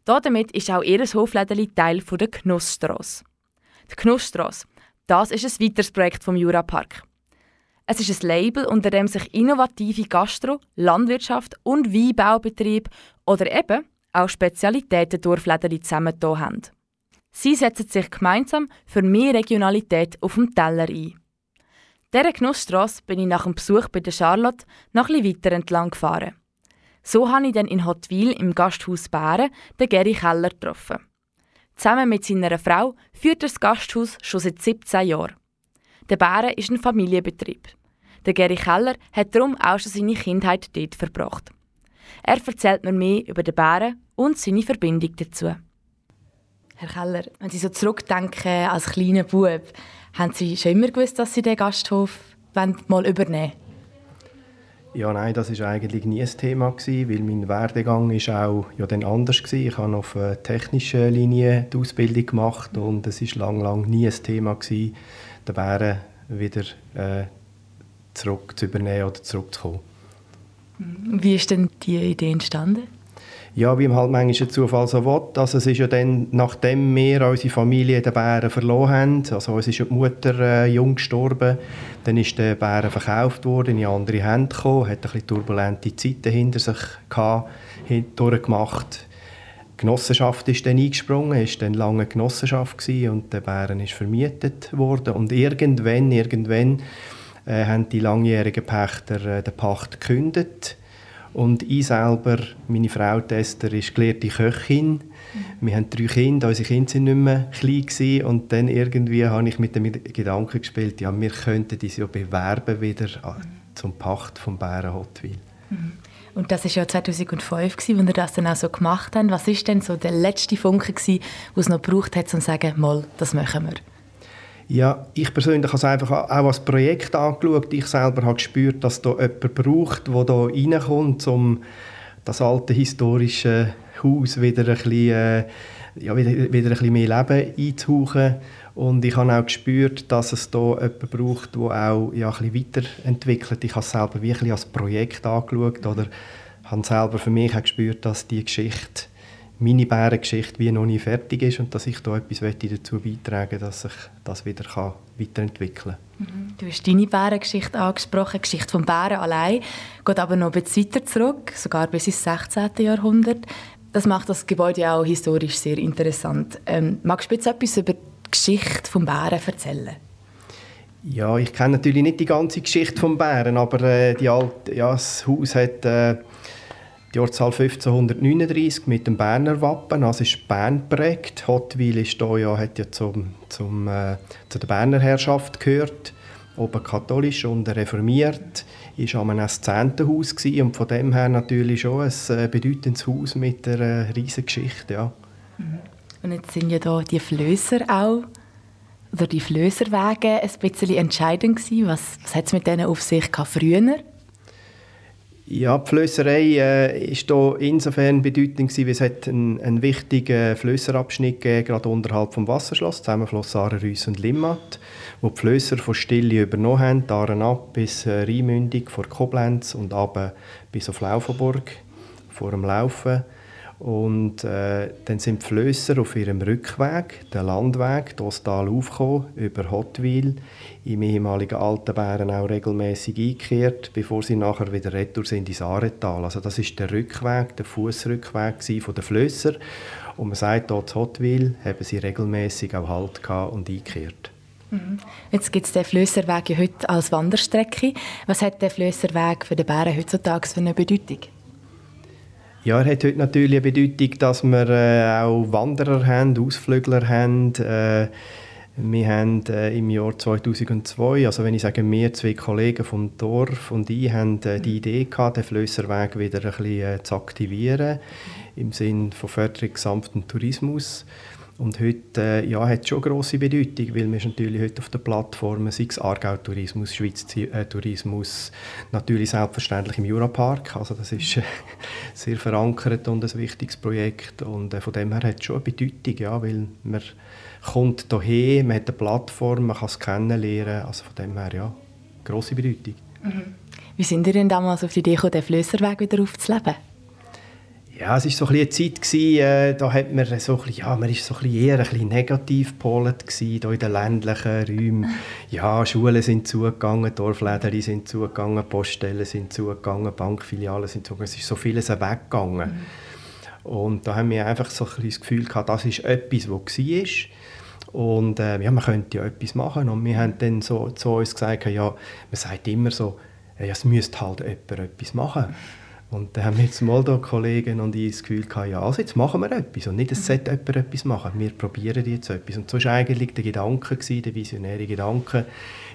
Damit ist auch ihr Hoflädeli Teil der Genussstrasse. Die Genussstrasse, das ist ein weiteres Projekt vom Jurapark. Es ist ein Label, unter dem sich innovative Gastro-, Landwirtschaft und Weinbaubetriebe oder eben auch Spezialitäten Dorflädeli zusammengetan haben. Sie setzen sich gemeinsam für mehr Regionalität auf dem Teller ein. Dieser Genussstrasse bin ich nach dem Besuch bei der Charlotte noch etwas weiter entlang gefahren. So habe ich dann in Hotwil im Gasthaus Bären den Geri Keller getroffen. Zusammen mit seiner Frau führt er das Gasthaus schon seit 17 Jahren. Der Bären ist ein Familienbetrieb. Der Geri Keller hat darum auch schon seine Kindheit dort verbracht. Er erzählt mir mehr über den Bären und seine Verbindung dazu. Herr Keller, wenn Sie so zurückdenken als kleiner Bub, haben Sie schon immer gewusst, dass Sie den Gasthof mal übernehmen ja, nein, das war eigentlich nie ein Thema gewesen, weil mein Werdegang ist auch ja dann anders gewesen. Ich habe auf einer technischen Linie die Ausbildung gemacht und es ist lang, lang nie ein Thema gewesen, den Bären wieder äh, zurück zu übernehmen oder zurückzukommen. Wie ist denn die Idee entstanden? Ja, wie halt manchmal ein Zufall so will. Also es ist ja dann, nachdem wir unsere Familie den Bären verloren haben, also uns ist ja die Mutter äh, jung gestorben, dann ist der Bären verkauft worden, in andere Hände gekommen, hat ein bisschen turbulente Zeiten hinter sich gehabt, durchgemacht. Die Genossenschaft ist dann eingesprungen, ist dann lange Genossenschaft gewesen und der Bären ist vermietet worden und irgendwann, irgendwann äh, haben die langjährigen Pächter äh, den Pacht gekündigt und ich selber, meine Frau Esther, ist gelehrte Köchin. Wir haben drei Kinder, unsere Kinder waren nicht mehr klein und dann irgendwie habe ich mit dem Gedanken gespielt, ja, wir könnten uns ja bewerben wieder zum Pacht vom Bären Hotwil. Mhm. Und das war ja 2005, als ihr das dann auch so gemacht habt. Was war denn so der letzte Funke, den es noch gebraucht hat, um zu sagen, mal, das machen wir? Ja, ich persönlich habe es einfach auch als Projekt angeschaut. Ich selber habe gespürt, dass da jemand braucht, der da reinkommt, um das alte historische Haus wieder ein bisschen, äh, ja, wieder, wieder ein bisschen mehr Leben einzuhauchen. Und ich habe auch gespürt, dass es da jemanden braucht, der auch ja, ein bisschen weiterentwickelt. Ich habe es selber bisschen als Projekt angeschaut oder habe selber für mich auch gespürt, dass die Geschichte meine Bärengeschichte wie noch nicht fertig ist und dass ich da etwas dazu beitragen möchte, dass sich das wieder kann weiterentwickeln kann. Mhm. Du hast deine Bärengeschichte angesprochen, die Geschichte vom Bären allein, geht aber noch ein bisschen weiter zurück, sogar bis ins 16. Jahrhundert. Das macht das Gebäude ja auch historisch sehr interessant. Ähm, magst du jetzt etwas über die Geschichte des Bären erzählen? Ja, ich kenne natürlich nicht die ganze Geschichte des Bären, aber äh, die alte, ja, das Haus hat äh, die Jahrzahl 1539 mit dem Berner Wappen, also ist Bern geprägt. Hottwil ist da ja, hat ja zum, zum, äh, zu der Berner Herrschaft gehört, oben katholisch und reformiert ist an einem Szentenhaus und von dem her natürlich schon ein äh, bedeutendes Haus mit einer äh, Geschichte. Ja. Mhm. Und jetzt sind ja da die Flößer auch, oder die Flößerwege ein bisschen entscheidend gewesen. Was, was hat es mit denen auf sich gehabt früher? Ja, die Flösserei äh, insofern bedeutend gewesen, weil es hat einen, einen wichtigen Flösserabschnitt gegeben, gerade unterhalb vom Wasserschloss, Zusammenfluss Aarerüss und Limmat, wo die Flösser von Stille übernommen haben, Aaren ab bis äh, Rheinmündung vor Koblenz und ab bis auf Laufenburg vor dem Laufen. Und äh, dann sind die Flösser auf ihrem Rückweg, den Landweg, das Tal aufgekommen, über Hottwil, im ehemaligen Altenbären auch regelmäßig eingekehrt, bevor sie nachher wieder retour sind ins Aretal. Also das ist der Rückweg, der Fußrückweg von den Flösser. Und man sagt, dort zu Hottwil haben sie regelmäßig auch Halt und eingekehrt. Mhm. Jetzt gibt es den Flösserweg ja heute als Wanderstrecke. Was hat der Flösserweg für den Bären heutzutage für eine Bedeutung? Ja, er hat heute natürlich eine Bedeutung, dass wir äh, auch Wanderer haben, Ausflügler haben. Äh, wir haben äh, im Jahr 2002, also wenn ich sage wir, zwei Kollegen vom Dorf und ich, haben äh, die Idee gehabt, den Flösserweg wieder ein bisschen äh, zu aktivieren, im Sinne von Förderung sanften Tourismus. Und heute äh, ja, hat es schon grosse Bedeutung, weil wir natürlich heute auf den Plattformen, sei es Aargau-Tourismus, Schweiz-Tourismus, natürlich selbstverständlich im Jurapark, also das ist äh, sehr verankert und ein wichtiges Projekt. Und äh, von dem her hat es schon eine Bedeutung, ja, weil man kommt hierher, man hat eine Plattform, man kann es kennenlernen, also von dem her, ja, grosse Bedeutung. Mhm. Wie sind ihr denn damals auf die Idee gekommen, den Flösserweg wieder aufzuleben? Ja, es war so ein eine Zeit, gewesen, äh, da hat man so ein bisschen, ja, man ist so ein eher ein bisschen negativ gepolt in den ländlichen Räumen. Ja, Schulen sind zugegangen, Dorfläden sind zugegangen, Poststellen sind zugegangen, Bankfilialen sind zugegangen. Es ist so vieles weggegangen. Mhm. Und da haben wir einfach so ein das Gefühl gehabt, das ist etwas, was war. Und äh, ja, man könnte ja etwas machen. Und wir haben dann so zu uns gesagt, ja, man sagt immer so, ja, es müsste halt jemand etwas machen. Und dann haben wir jetzt mal da Kollegen und ich das Gefühl gehabt, ja, also jetzt machen wir etwas. Und nicht, es sollte jemand etwas machen. Wir probieren jetzt etwas. Und so war eigentlich der Gedanke, gewesen, der visionäre Gedanke,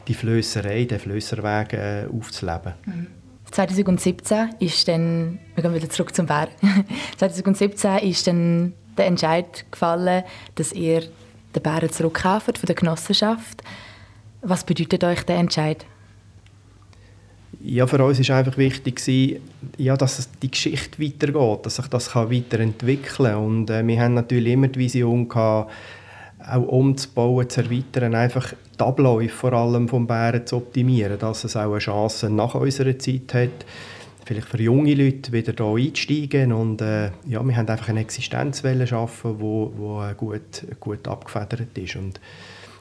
die Flösserei, den Flösserweg äh, aufzuleben. Mhm. 2017 ist dann, wir gehen wieder zurück zum Bär, 2017 ist dann der Entscheid gefallen, dass ihr den Bären zurückkauft von der Genossenschaft. Was bedeutet euch der Entscheid? ja, für uns war einfach wichtig, ja, dass die Geschichte weitergeht, dass sich das weiterentwickeln kann. Und äh, wir haben natürlich immer die Vision gehabt, auch umzubauen, zu erweitern, einfach die Abläufe vor allem vom Bären zu optimieren, dass es auch eine Chance nach unserer Zeit hat, vielleicht für junge Leute wieder hier einzusteigen und äh, ja, wir haben einfach eine Existenzwelle schaffen, wo, wo äh, gut, gut abgefedert ist und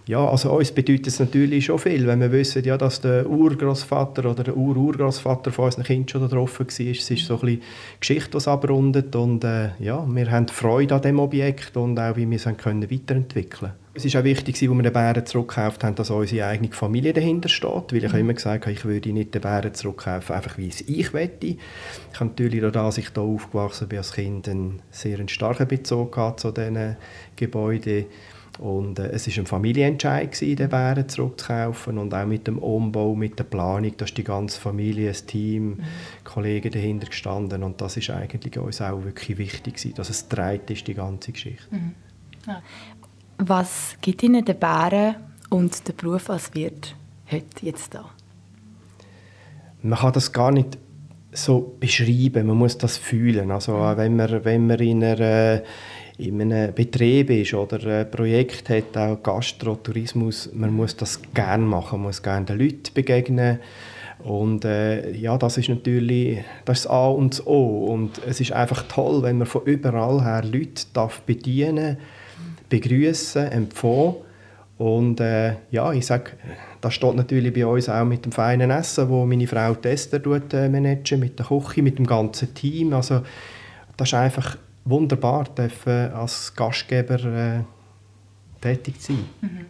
ja, also uns bedeutet es natürlich schon viel, wenn wir wissen, ja, dass der Urgroßvater oder der Ururgroßvater von unseren Kindern schon da drauf war. Es ist so ein bisschen Geschichte, die abrundet und äh, ja, wir haben Freude an dem Objekt und auch, wie wir es können weiterentwickeln Es ist auch wichtig, als wir den Bären zurückgekauft haben, dass unsere eigene Familie dahinter steht, weil ich mhm. immer gesagt habe, ich würde nicht den Bären zurückkaufen, einfach wie es ich wette. Ich habe natürlich, dadurch, dass ich hier aufgewachsen bin als Kind, einen sehr starken Bezug zu diesen Gebäuden und äh, es war ein Familienentscheid, gewesen, den Bären zurückzukaufen und auch mit dem Umbau, mit der Planung, da ist die ganze Familie, das Team, mhm. Kollegen dahinter gestanden und das ist eigentlich uns auch wirklich wichtig gewesen, dass es dreit ist, die ganze Geschichte. Mhm. Ja. Was gibt Ihnen der Bären und der Beruf als Wirt heute jetzt da? Man kann das gar nicht so beschreiben, man muss das fühlen. Also mhm. wenn man, wenn man in einer in einem Betrieb ist oder ein Projekt hat, auch Gastro, Tourismus, man muss das gerne machen, man muss gerne den Leuten begegnen und äh, ja, das ist natürlich das, ist das A und das O und es ist einfach toll, wenn man von überall her Leute darf bedienen, begrüßen, empfangen und äh, ja, ich sage, das steht natürlich bei uns auch mit dem feinen Essen, wo meine Frau Tester äh, managen, mit der Küche, mit dem ganzen Team, also das ist einfach wunderbar, dürfen als Gastgeber äh, tätig sein. Mhm.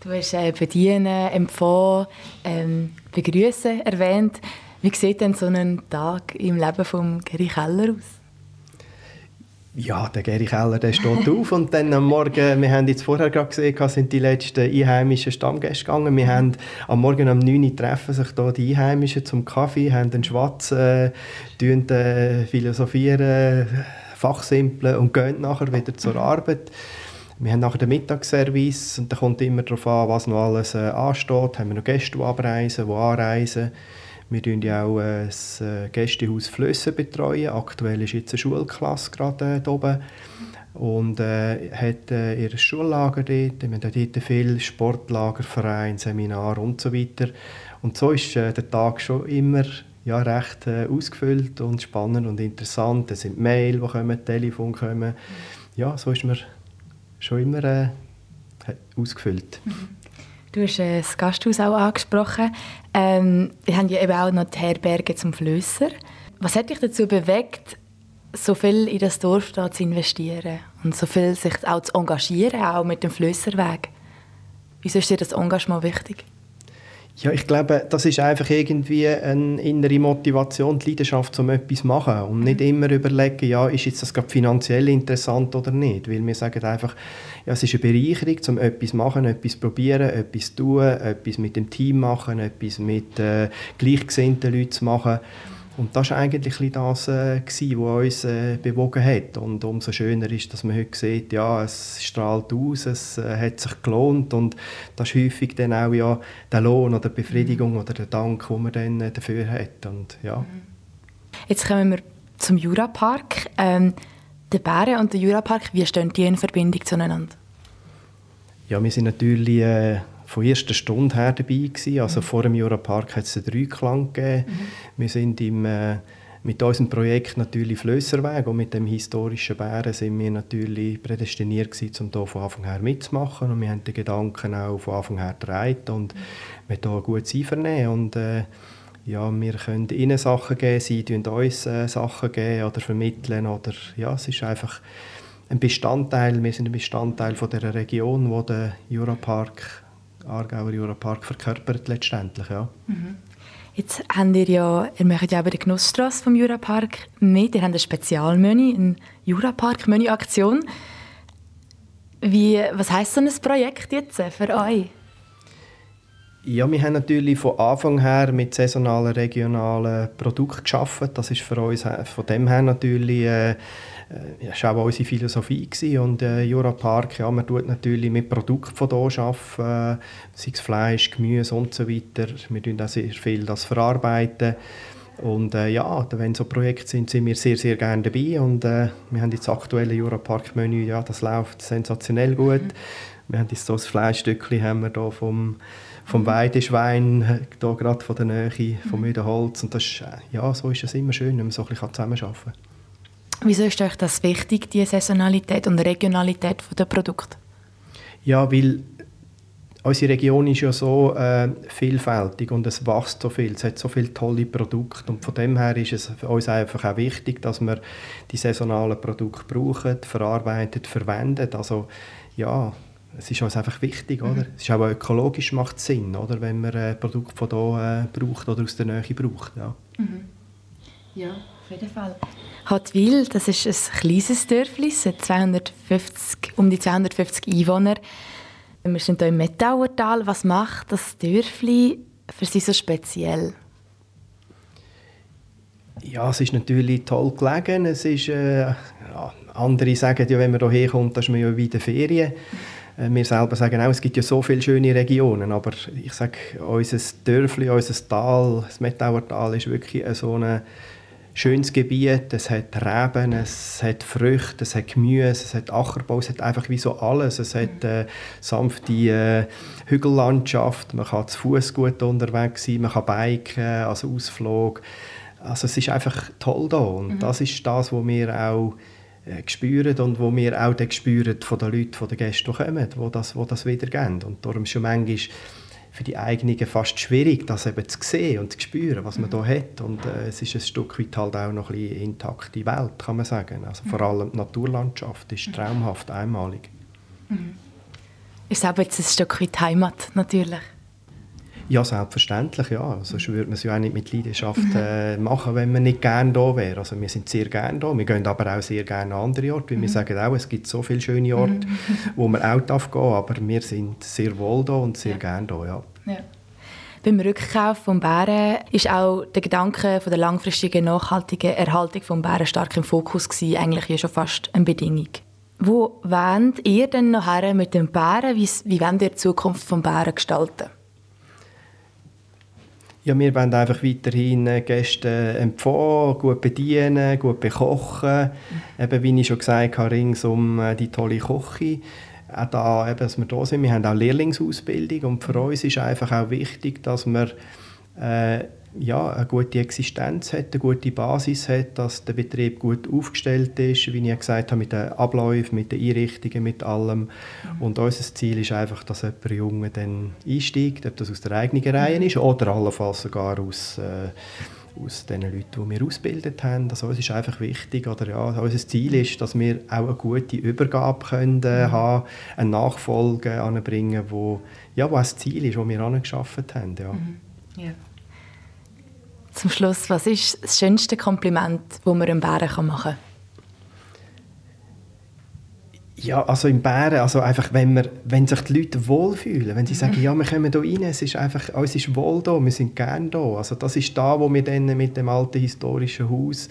Du hast äh, Bedienen, Empfangen, ähm, Begrüßen erwähnt. Wie sieht denn so ein Tag im Leben von Gary Keller aus? Ja, der Gary Keller der steht auf und dann am Morgen, wir haben jetzt vorher gerade gesehen, sind die letzten einheimischen Stammgäste gegangen. Wir haben am Morgen um 9 Uhr treffen sich hier die Einheimischen zum Kaffee, haben einen Schwatz, äh, äh, philosophieren, fachsimpeln und gehen nachher wieder zur Arbeit. Wir haben nachher den Mittagsservice und da kommt immer darauf an, was noch alles äh, ansteht. Haben wir noch Gäste, die abreisen, die anreisen. Wir betreuen ja auch äh, das äh, Gästehaus Flössen. Betreuen. Aktuell ist jetzt eine Schulklasse gerade äh, oben und äh, hat äh, ihr Schullager dort. Wir haben dort viele Sportlager, Vereine, Seminare und so weiter. Und so ist äh, der Tag schon immer ja, recht äh, ausgefüllt und spannend und interessant. Es sind Mail, die kommen, Telefon kommen. Ja, so ist man schon immer äh, ausgefüllt. Du hast äh, das Gasthaus auch angesprochen. Ähm, wir haben ja eben auch noch die Herberge zum Flösser. Was hat dich dazu bewegt, so viel in das Dorf da zu investieren und so viel sich auch zu engagieren, auch mit dem Flösserweg? Wieso ist dir das Engagement wichtig? Ja, ich glaube, das ist einfach irgendwie eine innere Motivation, die Leidenschaft, um etwas zu machen. Und nicht mhm. immer überlegen, ja, ist jetzt das gerade finanziell interessant oder nicht. Weil wir sagen einfach, ja, es ist eine Bereicherung, um etwas zu machen, etwas zu probieren, etwas zu tun, etwas mit dem Team machen, etwas mit äh, gleichgesinnten Leuten zu machen. Und das war eigentlich das, äh, was uns äh, bewogen hat. Und umso schöner ist, dass man heute sieht, ja, es strahlt aus, es äh, hat sich gelohnt. Und das ist häufig dann auch ja, der Lohn oder die Befriedigung mhm. oder der Dank, den man dann äh, dafür hat. Und, ja. Mhm. Jetzt kommen wir zum Jurapark. Ähm, der Bären und der Jurapark, wie stehen die in Verbindung zueinander? Ja, wir sind natürlich von erster Stunde her dabei gewesen. Also mhm. vor dem Jurapark hat es einen Dreiklang gegeben. Mhm. Wir sind im, äh, mit unserem Projekt natürlich Flösserweg und mit dem historischen Bären sind wir natürlich prädestiniert gewesen, um hier von Anfang her mitzumachen. Und wir haben den Gedanken auch von Anfang her getragen und mhm. wir hier ein gutes Einvernehmen. Und, äh, ja, wir können ihnen Sachen geben, sie geben uns äh, Sachen geben oder vermitteln. Oder, ja, es ist einfach ein Bestandteil, wir sind ein Bestandteil von der Region, wo der Jurapark, Aargauer Jurapark verkörpert letztendlich. Ja. Mhm. Jetzt habt ihr ja, ihr macht ja bei der Genussstrasse vom Jurapark mit, ihr habt ein Spezialmenü, eine Jurapark-Menü-Aktion. was heisst so ein Projekt jetzt für euch? Ja, wir haben natürlich von Anfang her mit saisonalen, regionalen Produkten geschaffen. Das ist für uns von dem her natürlich äh, das war auch unsere Philosophie gewesen. und äh, Jura Park, ja, man tut natürlich mit Produkten von hier arbeiten, äh, sei es Fleisch, Gemüse und so weiter. Wir tun auch sehr viel das verarbeiten und äh, ja, wenn so Projekte sind, sind wir sehr, sehr gerne dabei und äh, wir haben jetzt das aktuelle Jura Park Menü, ja, das läuft sensationell gut. Mhm. Wir haben jetzt so ein Fleischstückchen haben wir da vom vom mhm. Weideschwein, äh, hier gerade von der Nähe, vom mhm. Müdenholz. Und das äh, ja, so ist es immer schön, wenn man so ein bisschen zusammenarbeiten kann. Wieso ist euch das wichtig, die Saisonalität und Regionalität der Produkte? Ja, weil unsere Region ist ja so äh, vielfältig und es wächst so viel, es hat so viele tolle Produkte und von dem her ist es für uns einfach auch wichtig, dass wir die saisonalen Produkte brauchen, verarbeitet, verwenden. Also ja, es ist uns einfach wichtig, oder? Mhm. Es ist auch ökologisch macht Sinn, oder, wenn man ein Produkt von hier äh, braucht oder aus der Nähe braucht. Ja. Mhm. ja, auf jeden Fall. Hattwil, das ist ein kleines Dörfli, es hat 250, um die 250 Einwohner. Wir sind hier im Metauertal. Was macht das Dörfli für Sie so speziell? Ja, es ist natürlich toll gelegen. Es ist, äh, ja, andere sagen, ja, wenn man hierher kommt, ist man ja wieder Ferien. Äh, wir selber sagen auch, es gibt ja so viele schöne Regionen, aber ich sage, unser Dörfli, unser Tal, das Metauertal ist wirklich so eine schönes Gebiet, es hat Reben, es hat Früchte, es hat Gemüse, es hat Ackerbau, es hat einfach wie so alles. Es hat äh, sanfte äh, Hügellandschaft, man kann zu Fuß gut unterwegs sein, man kann biken, also Ausflug. Also es ist einfach toll da und mhm. das ist das, was wir auch äh, spüren und wo wir auch dann spüren von den Leuten, von den Gästen, die kommen, die das, die das wieder geben. Und darum ist schon manchmal für die eigenen fast schwierig, das eben zu sehen und zu spüren, was man da hat. Und äh, es ist ein Stück weit halt auch noch ein bisschen intakte Welt, kann man sagen. Also vor allem die Naturlandschaft ist traumhaft, einmalig. Mhm. Ist aber jetzt ein Stück weit Heimat, natürlich. Ja, selbstverständlich, ja. Sonst würde man es ja auch nicht mit Leidenschaft äh, machen, wenn man nicht gerne da wäre. Also wir sind sehr gerne da. Wir gehen aber auch sehr gerne an andere Orte, weil mhm. wir sagen auch, es gibt so viele schöne Orte, mhm. wo man auch darf gehen aber wir sind sehr wohl da und sehr ja. gerne da, ja. ja. Beim Rückkauf von Bären ist auch der Gedanke von der langfristigen, nachhaltigen Erhaltung von Bären stark im Fokus gewesen, eigentlich schon fast eine Bedingung. Wo wollt ihr denn noch mit den Bären? Wie, wie wollt ihr die Zukunft von Bären gestalten? Ja, wir wollen einfach weiterhin äh, Gäste empfangen, gut bedienen, gut bekochen. Mhm. Eben, wie ich schon gesagt habe, rings um äh, die tolle Küche. Auch da, eben, dass wir da sind. Wir haben auch Lehrlingsausbildung und für uns ist einfach auch wichtig, dass wir äh, ja, eine gute Existenz hat, eine gute Basis hat, dass der Betrieb gut aufgestellt ist, wie ich gesagt habe, mit den Abläufen, mit den Einrichtungen, mit allem. Mhm. Und unser Ziel ist einfach, dass jemand Junge dann einsteigt, ob das aus der eigenen Reihe mhm. ist oder allenfalls sogar aus, äh, aus den Leuten, die wir ausgebildet haben. Also uns ist einfach wichtig, oder ja, unser Ziel ist, dass wir auch eine gute Übergabe können, äh, mhm. haben, eine Nachfolge anbringen, wo, ja, wo das Ziel ist, das wir angeschafft haben. Ja. Mhm. Yeah zum Schluss, was ist das schönste Kompliment, das man einem Bären machen kann? Ja, also im Bären, also einfach, wenn, wir, wenn sich die Leute wohlfühlen, wenn sie sagen, ja, wir kommen hier rein, es ist einfach, uns ist wohl da, wir sind gerne da. Also das ist da, wo wir dann mit dem alten historischen Haus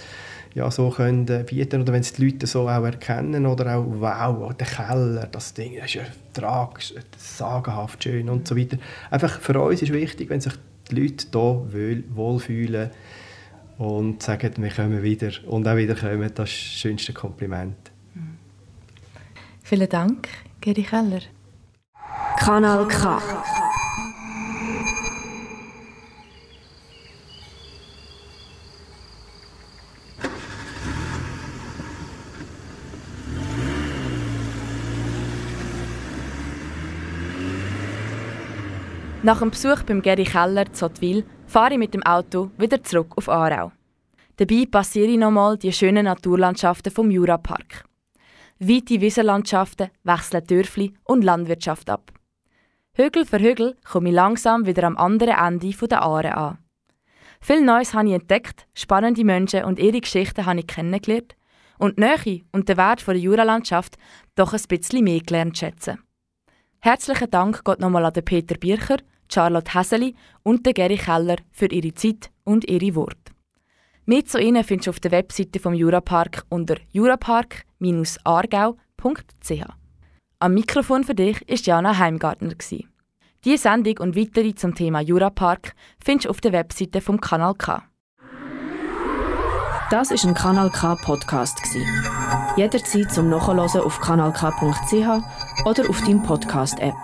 ja, so können bieten oder wenn es die Leute so auch erkennen oder auch, wow, der Keller, das Ding, das ist ja tragisch, sagenhaft schön und so weiter. Einfach für uns ist wichtig, wenn sich die Leute hier wohlfühlen und sagen, wir kommen wieder und auch wieder kommen. Das ist das schönste Kompliment. Mhm. Vielen Dank, Geri Keller. Kanal K. Nach dem Besuch beim Geri Keller zu Zottwil fahre ich mit dem Auto wieder zurück auf Aarau. Dabei passiere ich nochmal die schönen Naturlandschaften vom Jurapark. Weite Wiesenlandschaften wechseln Dörfli und Landwirtschaft ab. Hügel für Hügel komme ich langsam wieder am anderen Ende der Aare an. Viel Neues habe ich entdeckt, spannende Menschen und ihre Geschichten habe ich kennengelernt und die Nähe und den Wert der Juralandschaft doch ein bisschen mehr gelernt schätzen. Herzlichen Dank geht nochmal an Peter Bircher, Charlotte Häseli und Geri Keller für ihre Zeit und ihre Worte. Mehr zu ihnen findest du auf der Webseite vom Jurapark unter jurapark-aargau.ch. Am Mikrofon für dich ist Jana Heimgartner. Diese Sendung und weitere zum Thema Jurapark findest du auf der Webseite vom Kanal K. Das ist ein Kanal K Podcast Jederzeit zum Nachhören auf kanalk.ch oder auf deinem Podcast App.